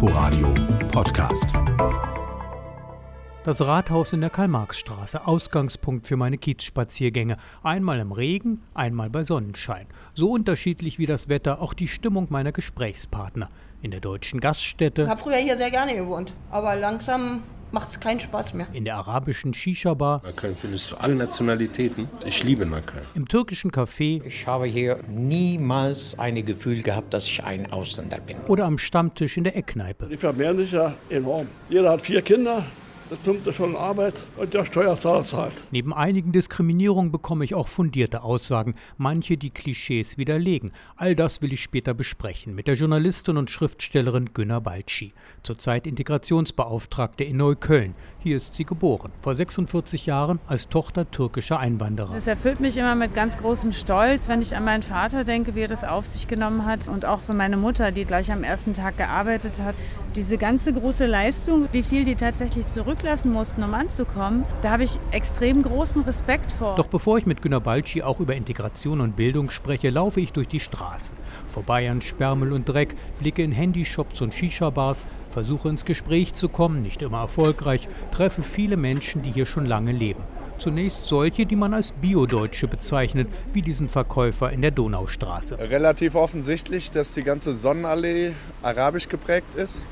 Inforadio Podcast. Das Rathaus in der Karl-Marx-Straße, Ausgangspunkt für meine Kiezspaziergänge. Einmal im Regen, einmal bei Sonnenschein. So unterschiedlich wie das Wetter auch die Stimmung meiner Gesprächspartner. In der deutschen Gaststätte. Ich habe früher hier sehr gerne gewohnt, aber langsam macht es keinen Spaß mehr. In der arabischen Shisha-Bar. Neukölln findest du alle Nationalitäten. Ich liebe Neukölln. Im türkischen Café. Ich habe hier niemals ein Gefühl gehabt, dass ich ein Ausländer bin. Oder am Stammtisch in der Eckkneipe. Die vermehren sich ja enorm. Jeder hat vier Kinder, das fünfte schon Arbeit und der Steuerzahler zahlt. Neben einigen Diskriminierungen bekomme ich auch fundierte Aussagen, manche die Klischees widerlegen. All das will ich später besprechen mit der Journalistin und Schriftstellerin Günner Balci, zurzeit Integrationsbeauftragte in Neukölln. Hier ist sie geboren, vor 46 Jahren als Tochter türkischer Einwanderer. Das erfüllt mich immer mit ganz großem Stolz, wenn ich an meinen Vater denke, wie er das auf sich genommen hat und auch für meine Mutter, die gleich am ersten Tag gearbeitet hat. Diese ganze große Leistung, wie viel die tatsächlich zurücklassen mussten, um anzukommen, da habe ich extrem großen Respekt vor. Doch bevor ich mit Günter Balci auch über Integration und Bildung spreche, laufe ich durch die Straßen. Vorbei an Sperrmüll und Dreck, blicke in Handyshops und Shisha-Bars, versuche ins Gespräch zu kommen, nicht immer erfolgreich, treffe viele Menschen, die hier schon lange leben. Zunächst solche, die man als Bio-Deutsche bezeichnet, wie diesen Verkäufer in der Donaustraße. Relativ offensichtlich, dass die ganze Sonnenallee arabisch geprägt ist.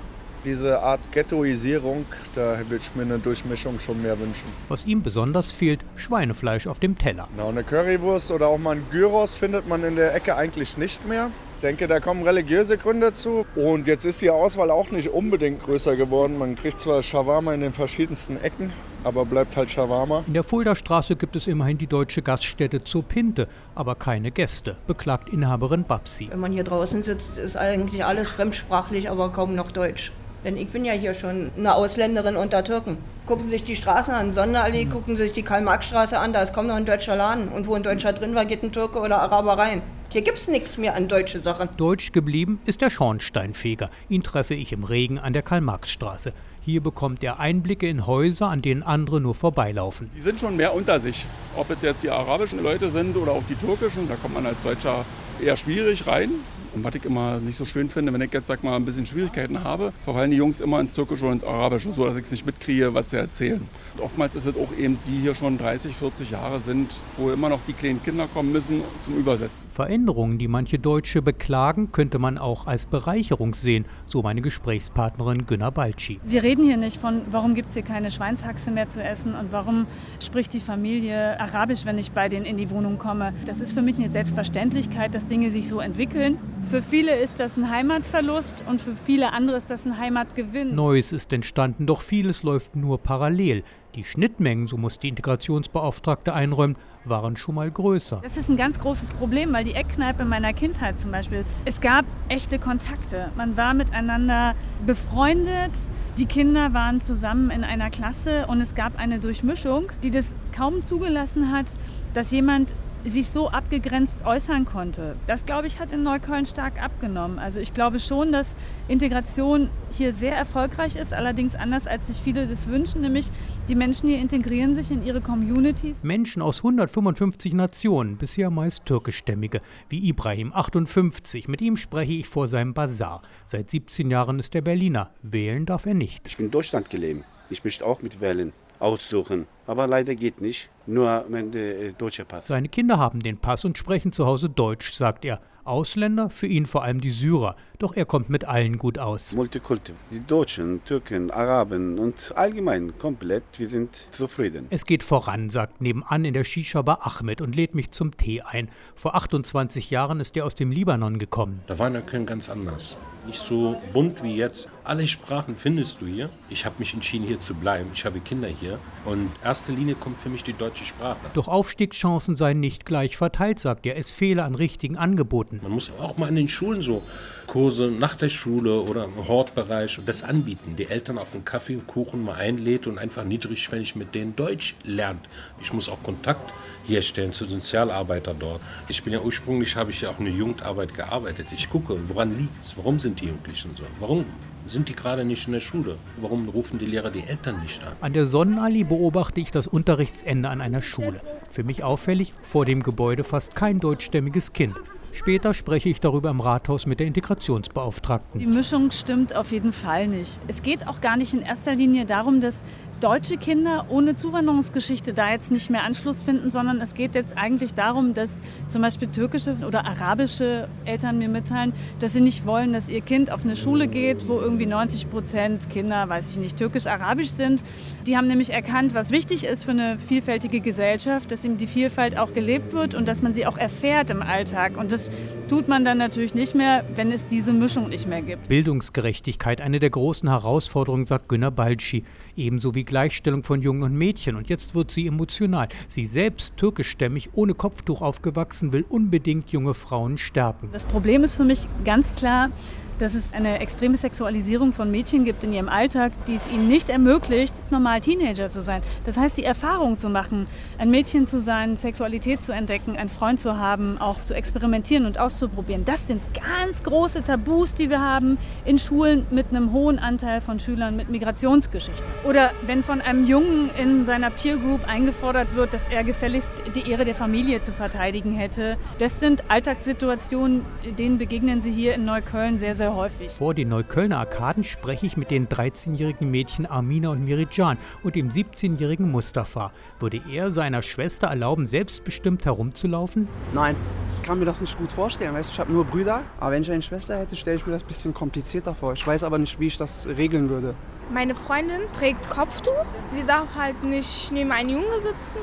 Diese Art Ghettoisierung, da würde ich mir eine Durchmischung schon mehr wünschen. Was ihm besonders fehlt, Schweinefleisch auf dem Teller. Na, eine Currywurst oder auch mal ein Gyros findet man in der Ecke eigentlich nicht mehr. Ich denke, da kommen religiöse Gründe zu. Und jetzt ist die Auswahl auch nicht unbedingt größer geworden. Man kriegt zwar Shawarma in den verschiedensten Ecken, aber bleibt halt Shawarma. In der Fulda-Straße gibt es immerhin die deutsche Gaststätte zur Pinte, aber keine Gäste, beklagt Inhaberin Babsi. Wenn man hier draußen sitzt, ist eigentlich alles fremdsprachlich, aber kaum noch Deutsch. Denn ich bin ja hier schon eine Ausländerin unter Türken. Gucken Sie sich die Straßen an, Sonderallee, mhm. gucken Sie sich die Karl-Marx-Straße an, da ist kaum noch ein deutscher Laden. Und wo ein Deutscher drin war, geht ein Türke oder Araber rein. Hier gibt es nichts mehr an deutsche Sachen. Deutsch geblieben ist der Schornsteinfeger. Ihn treffe ich im Regen an der Karl-Marx-Straße. Hier bekommt er Einblicke in Häuser, an denen andere nur vorbeilaufen. Die sind schon mehr unter sich. Ob es jetzt die arabischen Leute sind oder auch die türkischen, da kommt man als Deutscher eher schwierig rein. Und was ich immer nicht so schön finde, wenn ich jetzt sag mal ein bisschen Schwierigkeiten habe, verfallen die Jungs immer ins Türkische und ins Arabische, so dass ich es nicht mitkriege, was sie erzählen. Und oftmals ist es auch eben, die hier schon 30, 40 Jahre sind, wo immer noch die kleinen Kinder kommen müssen zum Übersetzen. Veränderungen, die manche Deutsche beklagen, könnte man auch als Bereicherung sehen, so meine Gesprächspartnerin Günnar Balci. Wir reden hier nicht von, warum gibt es hier keine Schweinshaxe mehr zu essen und warum spricht die Familie Arabisch, wenn ich bei denen in die Wohnung komme. Das ist für mich eine Selbstverständlichkeit, dass Dinge sich so entwickeln. Für viele ist das ein Heimatverlust und für viele andere ist das ein Heimatgewinn. Neues ist entstanden, doch vieles läuft nur parallel. Die Schnittmengen, so muss die Integrationsbeauftragte einräumen, waren schon mal größer. Das ist ein ganz großes Problem, weil die Eckkneipe meiner Kindheit zum Beispiel, es gab echte Kontakte. Man war miteinander befreundet, die Kinder waren zusammen in einer Klasse und es gab eine Durchmischung, die das kaum zugelassen hat, dass jemand sich so abgegrenzt äußern konnte. Das, glaube ich, hat in Neukölln stark abgenommen. Also ich glaube schon, dass Integration hier sehr erfolgreich ist, allerdings anders, als sich viele das wünschen, nämlich die Menschen hier integrieren sich in ihre Communities. Menschen aus 155 Nationen, bisher meist türkischstämmige, wie Ibrahim, 58. Mit ihm spreche ich vor seinem Bazar. Seit 17 Jahren ist er Berliner. Wählen darf er nicht. Ich bin in Deutschland gelebt. Ich möchte auch mit wählen aussuchen. Aber leider geht nicht. Nur wenn der äh, deutsche Pass. Seine Kinder haben den Pass und sprechen zu Hause Deutsch, sagt er. Ausländer, für ihn vor allem die Syrer. Doch er kommt mit allen gut aus. Multikulti. Die Deutschen, Türken, Araben und allgemein komplett, wir sind zufrieden. Es geht voran, sagt nebenan in der Shisha-Bar Ahmed und lädt mich zum Tee ein. Vor 28 Jahren ist er aus dem Libanon gekommen. Da war Neukölln ganz anders. Nicht so bunt wie jetzt. Alle Sprachen findest du hier. Ich habe mich entschieden, hier zu bleiben. Ich habe Kinder hier. Und erste Linie kommt für mich die deutsche Sprache. Doch Aufstiegschancen seien nicht gleich verteilt, sagt er. Es fehle an richtigen Angeboten. Man muss auch mal in den Schulen so Kurse nach der Schule oder im Hortbereich das anbieten. Die Eltern auf einen Kaffee und Kuchen mal einlädt und einfach niedrigschwellig mit denen Deutsch lernt. Ich muss auch Kontakt herstellen zu Sozialarbeiter dort. Ich bin ja ursprünglich, habe ich ja auch in der Jugendarbeit gearbeitet. Ich gucke, woran liegt es? Warum sind die Jugendlichen so? Warum sind die gerade nicht in der Schule? Warum rufen die Lehrer die Eltern nicht an? An der Sonnenallee beobachte ich das Unterrichtsende an einer Schule. Für mich auffällig, vor dem Gebäude fast kein deutschstämmiges Kind. Später spreche ich darüber im Rathaus mit der Integrationsbeauftragten. Die Mischung stimmt auf jeden Fall nicht. Es geht auch gar nicht in erster Linie darum, dass deutsche Kinder ohne Zuwanderungsgeschichte da jetzt nicht mehr Anschluss finden, sondern es geht jetzt eigentlich darum, dass zum Beispiel türkische oder arabische Eltern mir mitteilen, dass sie nicht wollen, dass ihr Kind auf eine Schule geht, wo irgendwie 90 Prozent Kinder, weiß ich nicht, türkisch-arabisch sind. Die haben nämlich erkannt, was wichtig ist für eine vielfältige Gesellschaft, dass eben die Vielfalt auch gelebt wird und dass man sie auch erfährt im Alltag. Und das tut man dann natürlich nicht mehr, wenn es diese Mischung nicht mehr gibt. Bildungsgerechtigkeit, eine der großen Herausforderungen, sagt Günter Balci ebenso wie Gleichstellung von Jungen und Mädchen. Und jetzt wird sie emotional. Sie selbst, türkischstämmig, ohne Kopftuch aufgewachsen, will unbedingt junge Frauen stärken. Das Problem ist für mich ganz klar, dass es eine extreme Sexualisierung von Mädchen gibt in ihrem Alltag, die es ihnen nicht ermöglicht, normal Teenager zu sein. Das heißt, die Erfahrung zu machen, ein Mädchen zu sein, Sexualität zu entdecken, einen Freund zu haben, auch zu experimentieren und auszuprobieren. Das sind ganz große Tabus, die wir haben in Schulen mit einem hohen Anteil von Schülern mit Migrationsgeschichte. Oder wenn von einem Jungen in seiner Peer Group eingefordert wird, dass er gefälligst die Ehre der Familie zu verteidigen hätte. Das sind Alltagssituationen, denen begegnen sie hier in Neukölln sehr, sehr sehr häufig. Vor den Neuköllner Arkaden spreche ich mit den 13-jährigen Mädchen Armina und Mirijan und dem 17-jährigen Mustafa. Würde er seiner Schwester erlauben, selbstbestimmt herumzulaufen? Nein, ich kann mir das nicht gut vorstellen. Weißt, ich habe nur Brüder, aber wenn ich eine Schwester hätte, stelle ich mir das ein bisschen komplizierter vor. Ich weiß aber nicht, wie ich das regeln würde. Meine Freundin trägt Kopftuch. Sie darf halt nicht neben einem Jungen sitzen.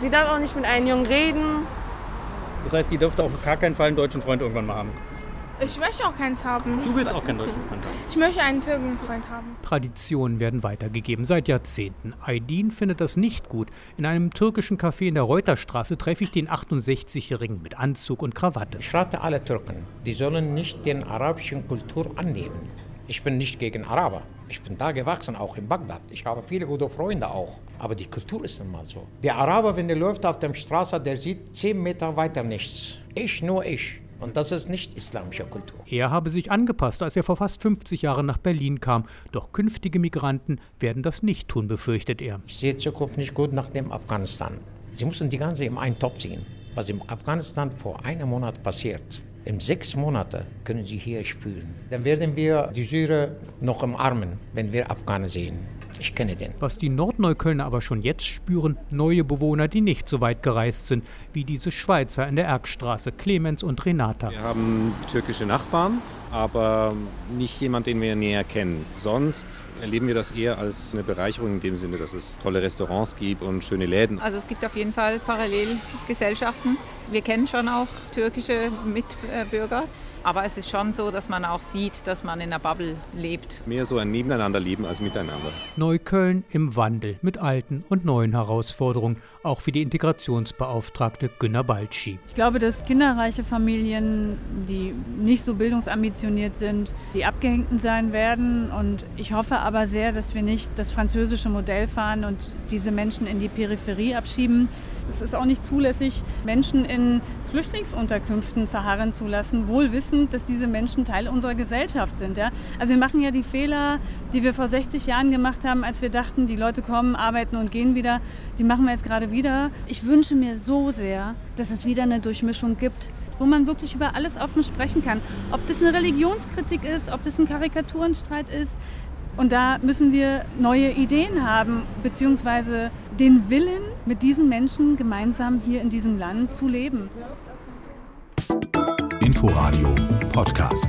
Sie darf auch nicht mit einem Jungen reden. Das heißt, die dürfte auf gar keinen Fall einen deutschen Freund irgendwann mal haben. Ich möchte auch keins haben. Du willst auch keinen deutschen Freund haben? Ich möchte einen Türkenfreund haben. Traditionen werden weitergegeben seit Jahrzehnten. Aydin findet das nicht gut. In einem türkischen Café in der Reuterstraße treffe ich den 68-Jährigen mit Anzug und Krawatte. Ich rate alle Türken, die sollen nicht den arabischen Kultur annehmen. Ich bin nicht gegen Araber. Ich bin da gewachsen, auch in Bagdad. Ich habe viele gute Freunde auch. Aber die Kultur ist immer so. Der Araber, wenn der läuft auf der Straße, der sieht zehn Meter weiter nichts. Ich, nur ich. Und das ist nicht islamische Kultur. Er habe sich angepasst, als er vor fast 50 Jahren nach Berlin kam. Doch künftige Migranten werden das nicht tun, befürchtet er. Ich sehe Zukunft nicht gut nach dem Afghanistan. Sie müssen die ganze in einen Topf ziehen. Was im Afghanistan vor einem Monat passiert, in sechs Monaten können Sie hier spüren. Dann werden wir die Syrer noch umarmen, wenn wir Afghanen sehen. Ich kenne den. Was die Nordneuköllner aber schon jetzt spüren, neue Bewohner, die nicht so weit gereist sind, wie diese Schweizer in der Erkstraße, Clemens und Renata. Wir haben türkische Nachbarn, aber nicht jemand, den wir näher kennen. Sonst erleben wir das eher als eine Bereicherung in dem Sinne, dass es tolle Restaurants gibt und schöne Läden. Also es gibt auf jeden Fall Parallelgesellschaften. Wir kennen schon auch türkische Mitbürger. Aber es ist schon so, dass man auch sieht, dass man in einer Bubble lebt. Mehr so ein Nebeneinanderleben als Miteinander. Neukölln im Wandel mit alten und neuen Herausforderungen, auch für die Integrationsbeauftragte Günner Balci. Ich glaube, dass kinderreiche Familien, die nicht so bildungsambitioniert sind, die Abgehängten sein werden. Und ich hoffe aber sehr, dass wir nicht das französische Modell fahren und diese Menschen in die Peripherie abschieben. Es ist auch nicht zulässig, Menschen in Flüchtlingsunterkünften verharren zu lassen, wohl wissend, dass diese Menschen Teil unserer Gesellschaft sind. Ja? Also wir machen ja die Fehler, die wir vor 60 Jahren gemacht haben, als wir dachten, die Leute kommen, arbeiten und gehen wieder. Die machen wir jetzt gerade wieder. Ich wünsche mir so sehr, dass es wieder eine Durchmischung gibt wo man wirklich über alles offen sprechen kann. Ob das eine Religionskritik ist, ob das ein Karikaturenstreit ist. Und da müssen wir neue Ideen haben, beziehungsweise den Willen, mit diesen Menschen gemeinsam hier in diesem Land zu leben. Inforadio Podcast.